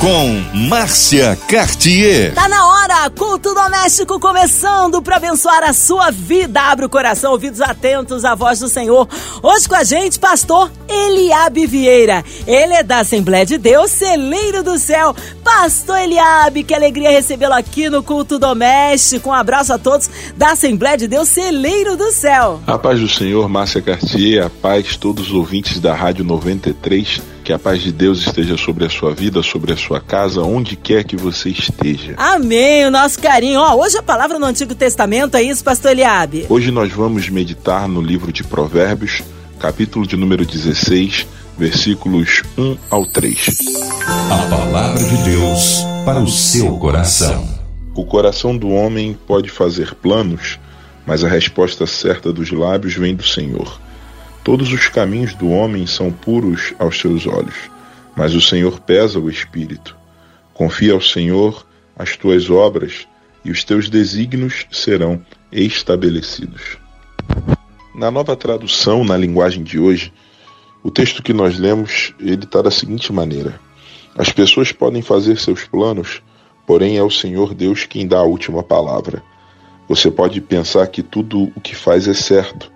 com Márcia Cartier. Tá na hora, culto doméstico começando para abençoar a sua vida. Abre o coração, ouvidos atentos à voz do Senhor. Hoje com a gente, pastor Eliabe Vieira. Ele é da Assembleia de Deus, celeiro do céu. Pastor Eliabe, que alegria recebê-lo aqui no culto doméstico. Um abraço a todos da Assembleia de Deus, celeiro do céu. A paz do Senhor, Márcia Cartier, a paz todos os ouvintes da Rádio 93 que a paz de Deus esteja sobre a sua vida, sobre a sua casa, onde quer que você esteja. Amém, o nosso carinho. Ó, hoje a palavra no Antigo Testamento é isso, pastor Eliabe? Hoje nós vamos meditar no livro de Provérbios, capítulo de número 16, versículos 1 ao 3. A palavra de Deus para o seu coração. O coração do homem pode fazer planos, mas a resposta certa dos lábios vem do Senhor. Todos os caminhos do homem são puros aos seus olhos, mas o Senhor pesa o espírito. Confia ao Senhor as tuas obras e os teus desígnios serão estabelecidos. Na nova tradução, na linguagem de hoje, o texto que nós lemos, ele está da seguinte maneira: As pessoas podem fazer seus planos, porém é o Senhor Deus quem dá a última palavra. Você pode pensar que tudo o que faz é certo,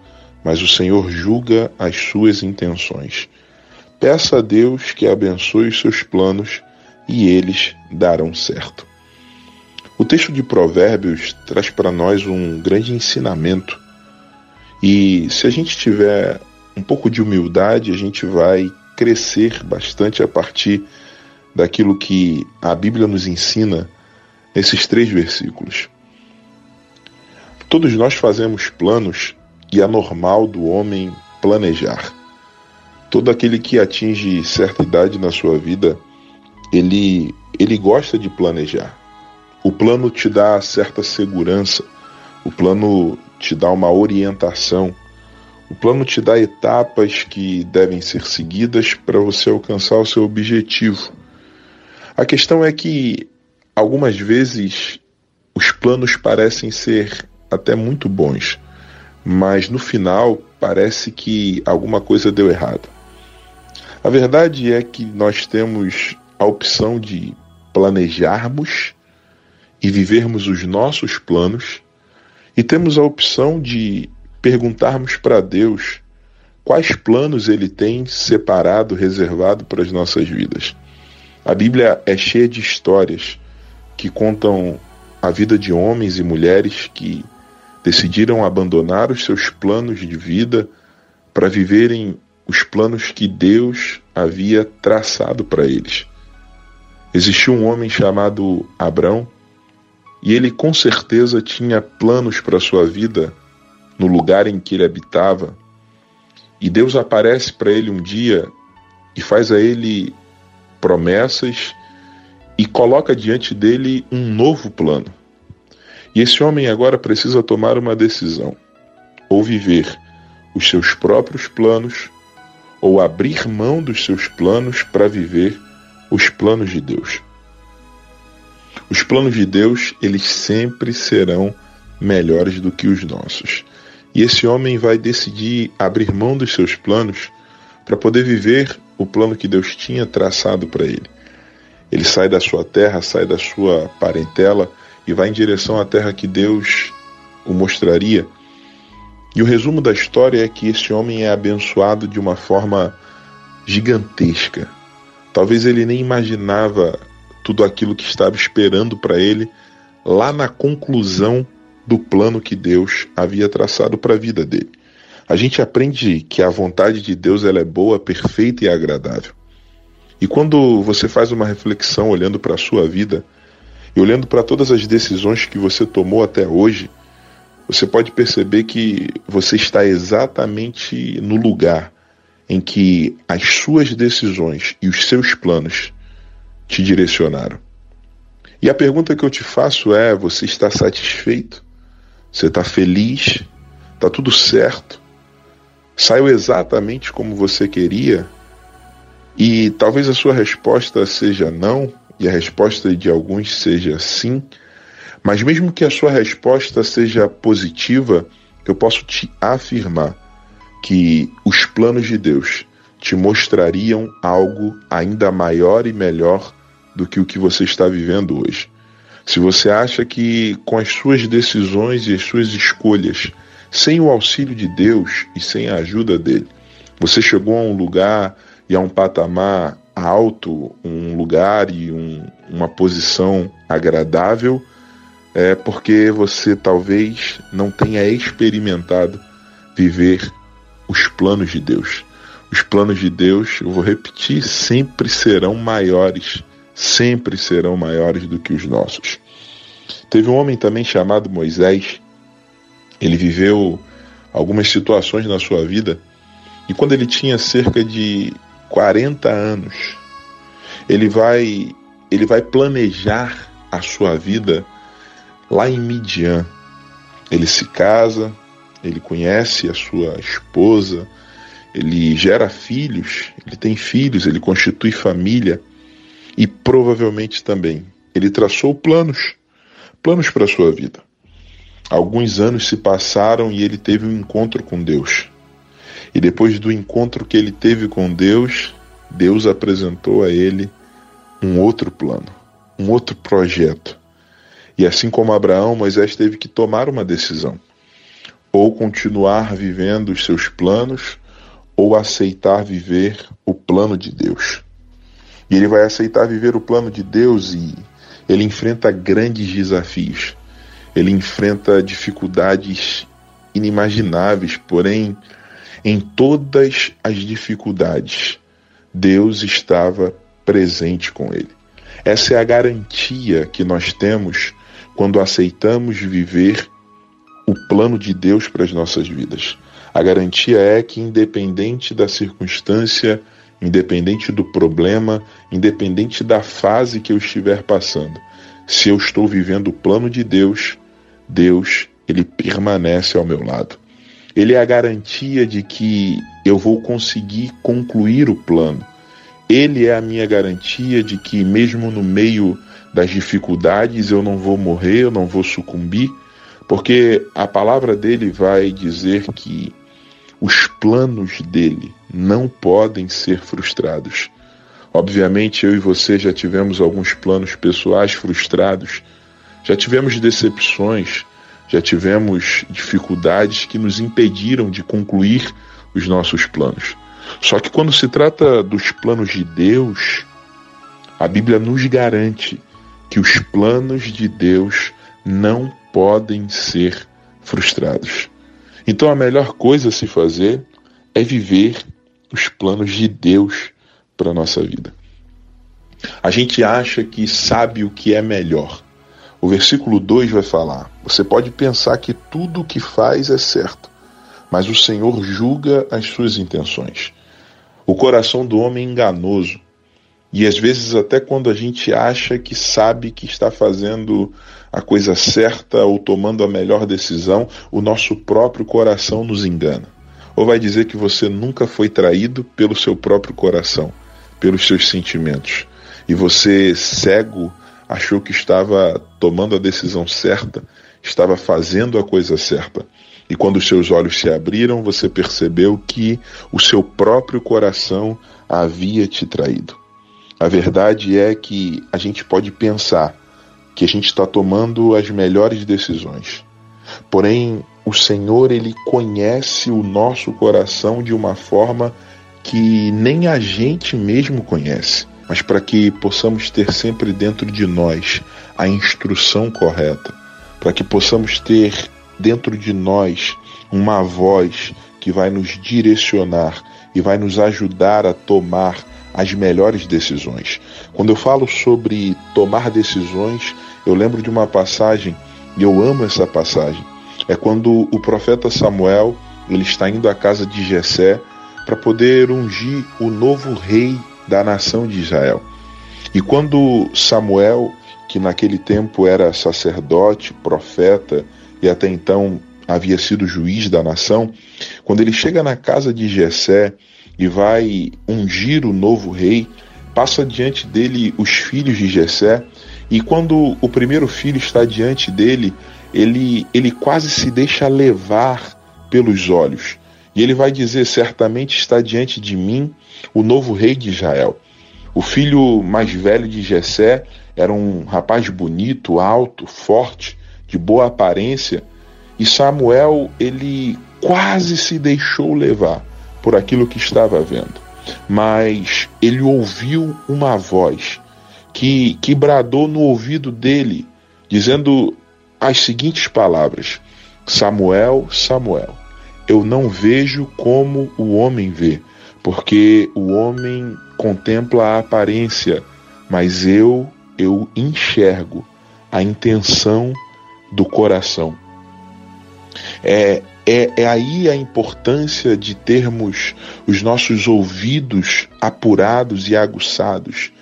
mas o Senhor julga as suas intenções. Peça a Deus que abençoe os seus planos e eles darão certo. O texto de Provérbios traz para nós um grande ensinamento. E se a gente tiver um pouco de humildade, a gente vai crescer bastante a partir daquilo que a Bíblia nos ensina nesses três versículos. Todos nós fazemos planos e é normal do homem planejar. Todo aquele que atinge certa idade na sua vida, ele, ele gosta de planejar. O plano te dá certa segurança, o plano te dá uma orientação, o plano te dá etapas que devem ser seguidas para você alcançar o seu objetivo. A questão é que algumas vezes os planos parecem ser até muito bons, mas no final parece que alguma coisa deu errado. A verdade é que nós temos a opção de planejarmos e vivermos os nossos planos, e temos a opção de perguntarmos para Deus quais planos Ele tem separado, reservado para as nossas vidas. A Bíblia é cheia de histórias que contam a vida de homens e mulheres que decidiram abandonar os seus planos de vida para viverem os planos que Deus havia traçado para eles. Existiu um homem chamado Abrão e ele com certeza tinha planos para sua vida no lugar em que ele habitava. E Deus aparece para ele um dia e faz a ele promessas e coloca diante dele um novo plano. E esse homem agora precisa tomar uma decisão: ou viver os seus próprios planos, ou abrir mão dos seus planos para viver os planos de Deus. Os planos de Deus, eles sempre serão melhores do que os nossos. E esse homem vai decidir abrir mão dos seus planos para poder viver o plano que Deus tinha traçado para ele. Ele sai da sua terra, sai da sua parentela, e vai em direção à terra que Deus o mostraria. E o resumo da história é que esse homem é abençoado de uma forma gigantesca. Talvez ele nem imaginava tudo aquilo que estava esperando para ele lá na conclusão do plano que Deus havia traçado para a vida dele. A gente aprende que a vontade de Deus ela é boa, perfeita e agradável. E quando você faz uma reflexão olhando para a sua vida, e olhando para todas as decisões que você tomou até hoje, você pode perceber que você está exatamente no lugar em que as suas decisões e os seus planos te direcionaram. E a pergunta que eu te faço é: você está satisfeito? Você está feliz? Está tudo certo? Saiu exatamente como você queria? E talvez a sua resposta seja não, e a resposta de alguns seja sim, Mas mesmo que a sua resposta seja positiva, eu posso te afirmar que os planos de Deus te mostrariam algo ainda maior e melhor do que o que você está vivendo hoje. Se você acha que com as suas decisões e as suas escolhas, sem o auxílio de Deus e sem a ajuda dele, você chegou a um lugar e a um patamar alto, um lugar e um, uma posição agradável, é porque você talvez não tenha experimentado viver os planos de Deus. Os planos de Deus, eu vou repetir, sempre serão maiores, sempre serão maiores do que os nossos. Teve um homem também chamado Moisés, ele viveu algumas situações na sua vida, e quando ele tinha cerca de 40 anos, ele vai ele vai planejar a sua vida lá em Midian. Ele se casa, ele conhece a sua esposa, ele gera filhos, ele tem filhos, ele constitui família e provavelmente também ele traçou planos, planos para a sua vida. Alguns anos se passaram e ele teve um encontro com Deus. E depois do encontro que ele teve com Deus, Deus apresentou a ele um outro plano, um outro projeto. E assim como Abraão, Moisés teve que tomar uma decisão: ou continuar vivendo os seus planos, ou aceitar viver o plano de Deus. E ele vai aceitar viver o plano de Deus e ele enfrenta grandes desafios. Ele enfrenta dificuldades inimagináveis, porém, em todas as dificuldades, Deus estava presente com ele. Essa é a garantia que nós temos quando aceitamos viver o plano de Deus para as nossas vidas. A garantia é que, independente da circunstância, independente do problema, independente da fase que eu estiver passando, se eu estou vivendo o plano de Deus, Deus, ele permanece ao meu lado. Ele é a garantia de que eu vou conseguir concluir o plano. Ele é a minha garantia de que, mesmo no meio das dificuldades, eu não vou morrer, eu não vou sucumbir, porque a palavra dele vai dizer que os planos dele não podem ser frustrados. Obviamente, eu e você já tivemos alguns planos pessoais frustrados, já tivemos decepções, já tivemos dificuldades que nos impediram de concluir os nossos planos. Só que quando se trata dos planos de Deus, a Bíblia nos garante que os planos de Deus não podem ser frustrados. Então a melhor coisa a se fazer é viver os planos de Deus para a nossa vida. A gente acha que sabe o que é melhor. O versículo 2 vai falar: você pode pensar que tudo o que faz é certo, mas o Senhor julga as suas intenções. O coração do homem é enganoso. E às vezes, até quando a gente acha que sabe que está fazendo a coisa certa ou tomando a melhor decisão, o nosso próprio coração nos engana. Ou vai dizer que você nunca foi traído pelo seu próprio coração, pelos seus sentimentos. E você, cego, achou que estava tomando a decisão certa, estava fazendo a coisa certa. E quando os seus olhos se abriram, você percebeu que o seu próprio coração havia te traído. A verdade é que a gente pode pensar que a gente está tomando as melhores decisões. Porém, o Senhor ele conhece o nosso coração de uma forma que nem a gente mesmo conhece. Mas para que possamos ter sempre dentro de nós a instrução correta, para que possamos ter dentro de nós uma voz que vai nos direcionar e vai nos ajudar a tomar as melhores decisões. Quando eu falo sobre tomar decisões, eu lembro de uma passagem, e eu amo essa passagem. É quando o profeta Samuel, ele está indo à casa de Jessé para poder ungir o novo rei da nação de Israel. E quando Samuel, que naquele tempo era sacerdote, profeta e até então havia sido juiz da nação, quando ele chega na casa de Jessé e vai ungir o novo rei, passa diante dele os filhos de Jessé E quando o primeiro filho está diante dele, ele, ele quase se deixa levar pelos olhos. E ele vai dizer: Certamente está diante de mim o novo rei de Israel. O filho mais velho de Jessé era um rapaz bonito, alto, forte, de boa aparência, e Samuel ele quase se deixou levar por aquilo que estava vendo. Mas ele ouviu uma voz que, que bradou no ouvido dele, dizendo as seguintes palavras: Samuel, Samuel, eu não vejo como o homem vê, porque o homem contempla a aparência, mas eu eu enxergo a intenção do coração. É, é, é aí a importância de termos os nossos ouvidos apurados e aguçados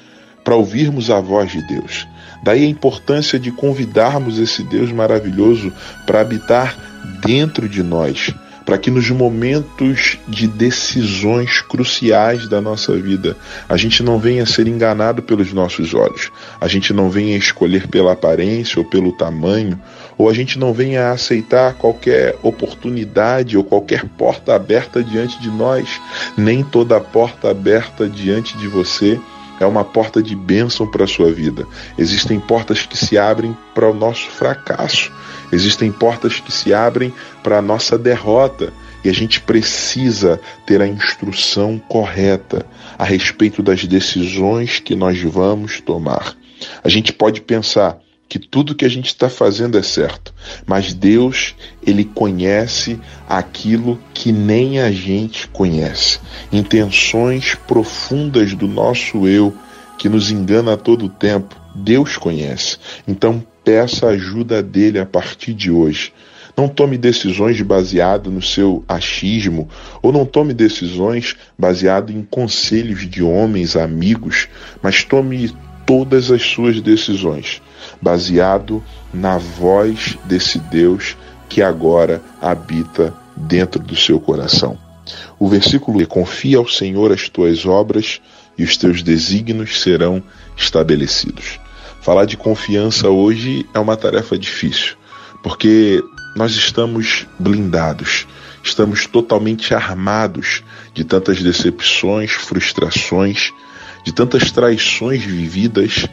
para ouvirmos a voz de Deus. Daí a importância de convidarmos esse Deus maravilhoso para habitar dentro de nós, para que nos momentos de decisões cruciais da nossa vida, a gente não venha ser enganado pelos nossos olhos, a gente não venha a escolher pela aparência ou pelo tamanho, ou a gente não venha a aceitar qualquer oportunidade ou qualquer porta aberta diante de nós, nem toda porta aberta diante de você é uma porta de bênção para a sua vida. Existem portas que se abrem para o nosso fracasso. Existem portas que se abrem para a nossa derrota e a gente precisa ter a instrução correta a respeito das decisões que nós vamos tomar. A gente pode pensar que tudo que a gente está fazendo é certo, mas Deus, ele conhece aquilo que nem a gente conhece. Intenções profundas do nosso eu que nos engana a todo tempo, Deus conhece. Então peça ajuda dele a partir de hoje. Não tome decisões baseado no seu achismo ou não tome decisões baseado em conselhos de homens, amigos, mas tome todas as suas decisões baseado na voz desse Deus que agora habita dentro do seu coração. O versículo é: Confia ao Senhor as tuas obras e os teus desígnios serão estabelecidos. Falar de confiança hoje é uma tarefa difícil, porque nós estamos blindados, estamos totalmente armados de tantas decepções, frustrações, de tantas traições vividas.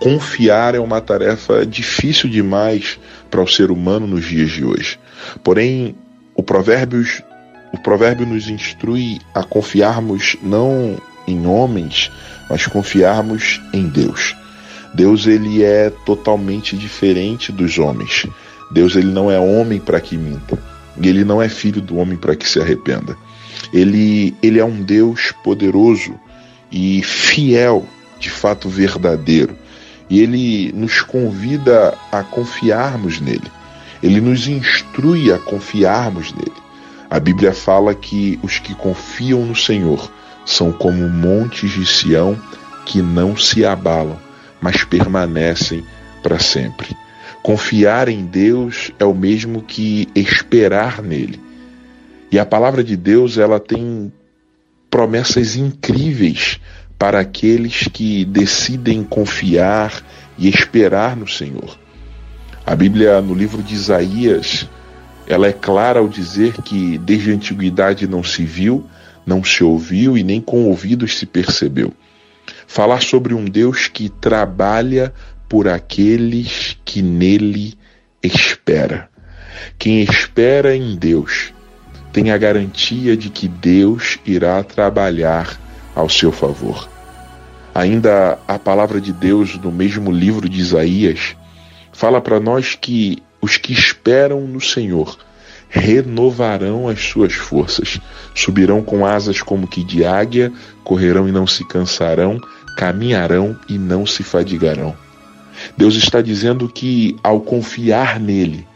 Confiar é uma tarefa difícil demais para o ser humano nos dias de hoje. Porém, o Provérbios o provérbio nos instrui a confiarmos não em homens, mas confiarmos em Deus. Deus ele é totalmente diferente dos homens. Deus ele não é homem para que minta. E ele não é filho do homem para que se arrependa. Ele, ele é um Deus poderoso e fiel, de fato verdadeiro. E ele nos convida a confiarmos nele. Ele nos instrui a confiarmos nele. A Bíblia fala que os que confiam no Senhor são como montes de Sião que não se abalam mas permanecem para sempre. Confiar em Deus é o mesmo que esperar nele. E a palavra de Deus, ela tem promessas incríveis para aqueles que decidem confiar e esperar no Senhor. A Bíblia, no livro de Isaías, ela é clara ao dizer que desde a antiguidade não se viu, não se ouviu e nem com ouvidos se percebeu falar sobre um Deus que trabalha por aqueles que nele espera. Quem espera em Deus tem a garantia de que Deus irá trabalhar ao seu favor. Ainda a palavra de Deus no mesmo livro de Isaías fala para nós que os que esperam no Senhor renovarão as suas forças, subirão com asas como que de águia, correrão e não se cansarão, caminharão e não se fadigarão. Deus está dizendo que ao confiar nele,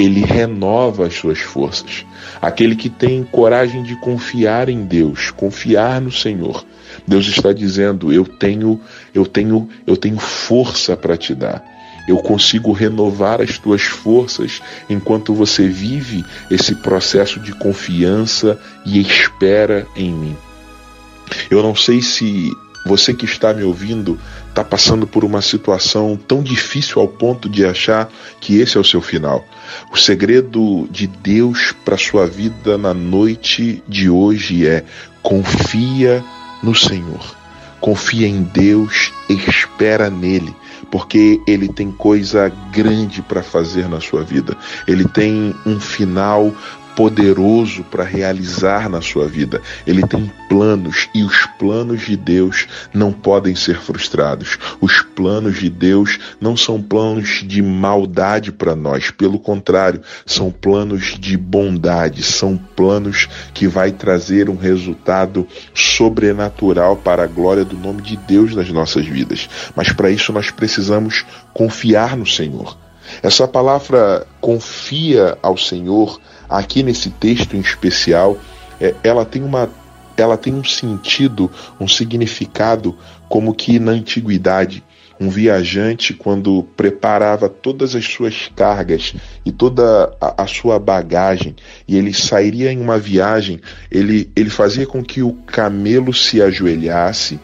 ele renova as suas forças. Aquele que tem coragem de confiar em Deus, confiar no Senhor, Deus está dizendo: eu tenho, eu tenho, eu tenho força para te dar. Eu consigo renovar as tuas forças enquanto você vive esse processo de confiança e espera em mim. Eu não sei se você que está me ouvindo está passando por uma situação tão difícil ao ponto de achar que esse é o seu final. O segredo de Deus para sua vida na noite de hoje é confia no Senhor. Confia em Deus, espera nele, porque ele tem coisa grande para fazer na sua vida. Ele tem um final poderoso para realizar na sua vida. Ele tem planos e os planos de Deus não podem ser frustrados. Os planos de Deus não são planos de maldade para nós, pelo contrário, são planos de bondade, são planos que vai trazer um resultado sobrenatural para a glória do nome de Deus nas nossas vidas. Mas para isso nós precisamos confiar no Senhor. Essa palavra confia ao Senhor aqui nesse texto em especial, é, ela tem uma ela tem um sentido, um significado como que na antiguidade um viajante quando preparava todas as suas cargas e toda a, a, sua bagagem e ele sairia em uma viagem, ele, ele fazia com que o camelo se ajoelhasse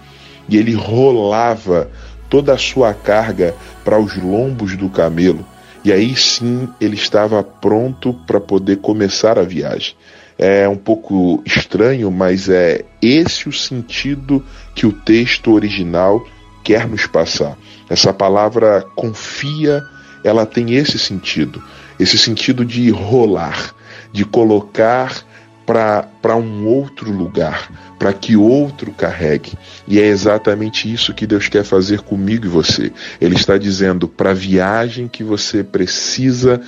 e ele rolava toda a sua carga para os lombos do camelo e aí sim ele estava pronto para poder começar a viagem. É um pouco estranho, mas é esse o sentido que o texto original quer nos passar. Essa palavra confia, ela tem esse sentido, esse sentido de rolar, de colocar para um outro lugar, para que outro carregue. E é exatamente isso que Deus quer fazer comigo e você. Ele está dizendo para a viagem que você precisa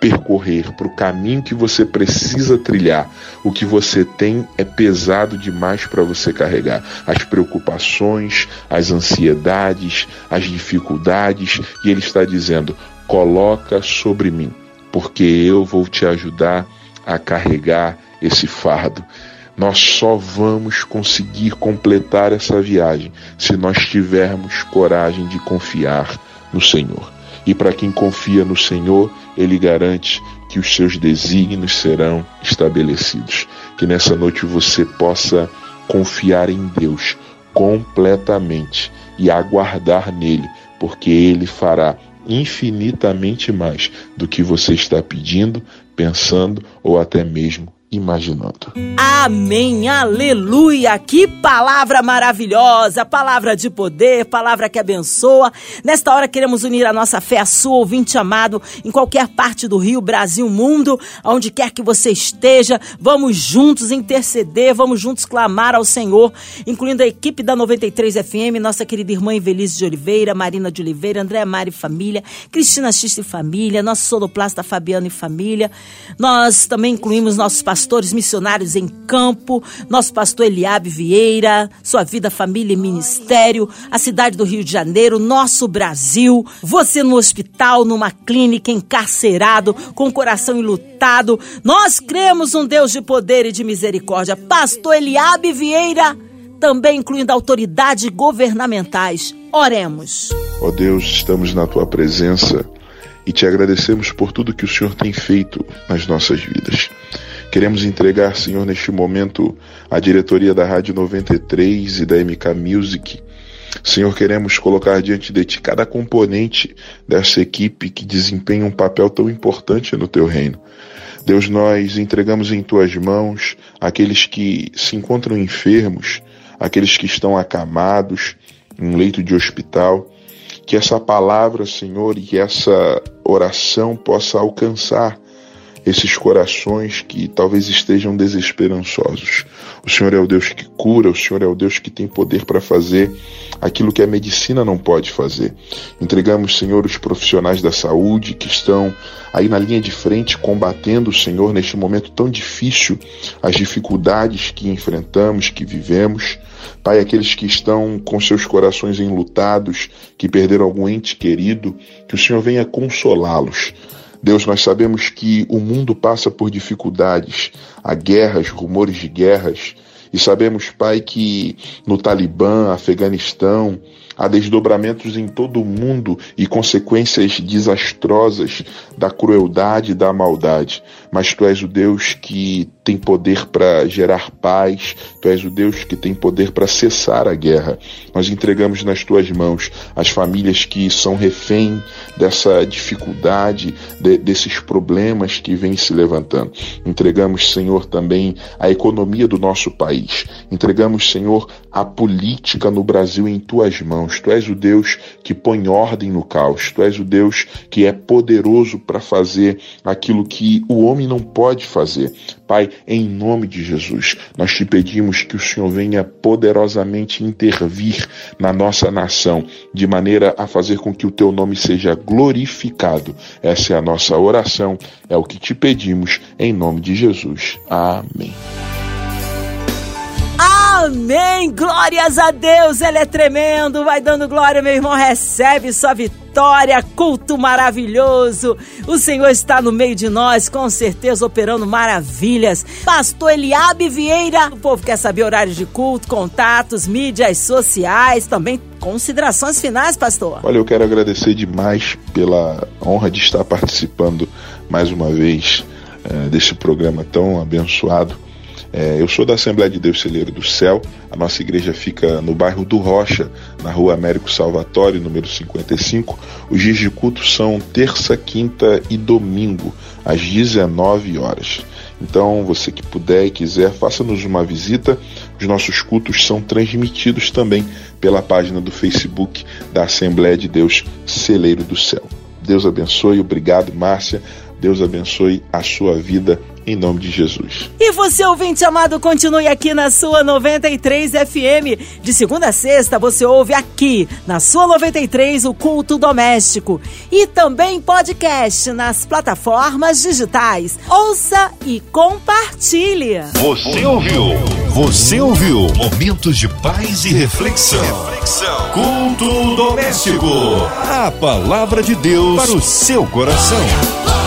percorrer, para o caminho que você precisa trilhar. O que você tem é pesado demais para você carregar. As preocupações, as ansiedades, as dificuldades. E Ele está dizendo: coloca sobre mim, porque eu vou te ajudar a carregar esse fardo. Nós só vamos conseguir completar essa viagem se nós tivermos coragem de confiar no Senhor. E para quem confia no Senhor, ele garante que os seus desígnios serão estabelecidos. Que nessa noite você possa confiar em Deus completamente e aguardar nele, porque ele fará infinitamente mais do que você está pedindo, pensando ou até mesmo imaginando. Amém, aleluia! Que palavra maravilhosa, palavra de poder, palavra que abençoa. Nesta hora queremos unir a nossa fé à sua, ouvinte amado, em qualquer parte do Rio, Brasil, mundo, onde quer que você esteja. Vamos juntos interceder, vamos juntos clamar ao Senhor, incluindo a equipe da 93 FM, nossa querida irmã Evelise de Oliveira, Marina de Oliveira, André Mari Família, Cristina Xista e Família, nosso soloplasta Fabiano e Família. Nós também incluímos nossos pastores pastores missionários em campo, nosso pastor Eliabe Vieira, sua vida, família e ministério, a cidade do Rio de Janeiro, nosso Brasil, você no hospital, numa clínica, encarcerado, com o coração enlutado. Nós cremos um Deus de poder e de misericórdia. Pastor Eliabe Vieira, também incluindo autoridades governamentais. Oremos. Ó oh Deus, estamos na tua presença e te agradecemos por tudo que o Senhor tem feito nas nossas vidas. Queremos entregar, Senhor, neste momento, a diretoria da Rádio 93 e da MK Music. Senhor, queremos colocar diante de Ti cada componente dessa equipe que desempenha um papel tão importante no Teu reino. Deus, nós entregamos em Tuas mãos aqueles que se encontram enfermos, aqueles que estão acamados em leito de hospital. Que essa palavra, Senhor, e essa oração possa alcançar esses corações que talvez estejam desesperançosos. O Senhor é o Deus que cura, o Senhor é o Deus que tem poder para fazer aquilo que a medicina não pode fazer. Entregamos, Senhor, os profissionais da saúde que estão aí na linha de frente combatendo, Senhor, neste momento tão difícil, as dificuldades que enfrentamos, que vivemos. Pai, aqueles que estão com seus corações enlutados, que perderam algum ente querido, que o Senhor venha consolá-los. Deus, nós sabemos que o mundo passa por dificuldades, há guerras, rumores de guerras, e sabemos, Pai, que no Talibã, Afeganistão, há desdobramentos em todo o mundo e consequências desastrosas da crueldade e da maldade. Mas tu és o Deus que tem poder para gerar paz, tu és o Deus que tem poder para cessar a guerra. Nós entregamos nas tuas mãos as famílias que são refém dessa dificuldade, de, desses problemas que vêm se levantando. Entregamos, Senhor, também a economia do nosso país. Entregamos, Senhor, a política no Brasil em tuas mãos. Tu és o Deus que põe ordem no caos. Tu és o Deus que é poderoso para fazer aquilo que o homem não pode fazer. Pai, em nome de Jesus, nós te pedimos que o Senhor venha poderosamente intervir na nossa nação, de maneira a fazer com que o teu nome seja glorificado. Essa é a nossa oração, é o que te pedimos, em nome de Jesus. Amém. Amém! Glórias a Deus, Ele é tremendo. Vai dando glória, meu irmão. Recebe sua vitória, culto maravilhoso. O Senhor está no meio de nós, com certeza operando maravilhas. Pastor Eliabe Vieira, o povo quer saber horários de culto, contatos, mídias sociais, também considerações finais, pastor. Olha, eu quero agradecer demais pela honra de estar participando mais uma vez é, desse programa tão abençoado. É, eu sou da Assembleia de Deus Celeiro do Céu. A nossa igreja fica no bairro do Rocha, na rua Américo Salvatore, número 55. Os dias de culto são terça, quinta e domingo, às 19 horas. Então, você que puder e quiser, faça-nos uma visita. Os nossos cultos são transmitidos também pela página do Facebook da Assembleia de Deus Celeiro do Céu. Deus abençoe, obrigado, Márcia. Deus abençoe a sua vida em nome de Jesus. E você, ouvinte amado, continue aqui na sua 93 FM. De segunda a sexta, você ouve aqui, na sua 93, o culto doméstico. E também podcast nas plataformas digitais. Ouça e compartilhe. Você ouviu? Você ouviu? Momentos de paz e reflexão. reflexão. Culto doméstico. A palavra de Deus para o seu coração.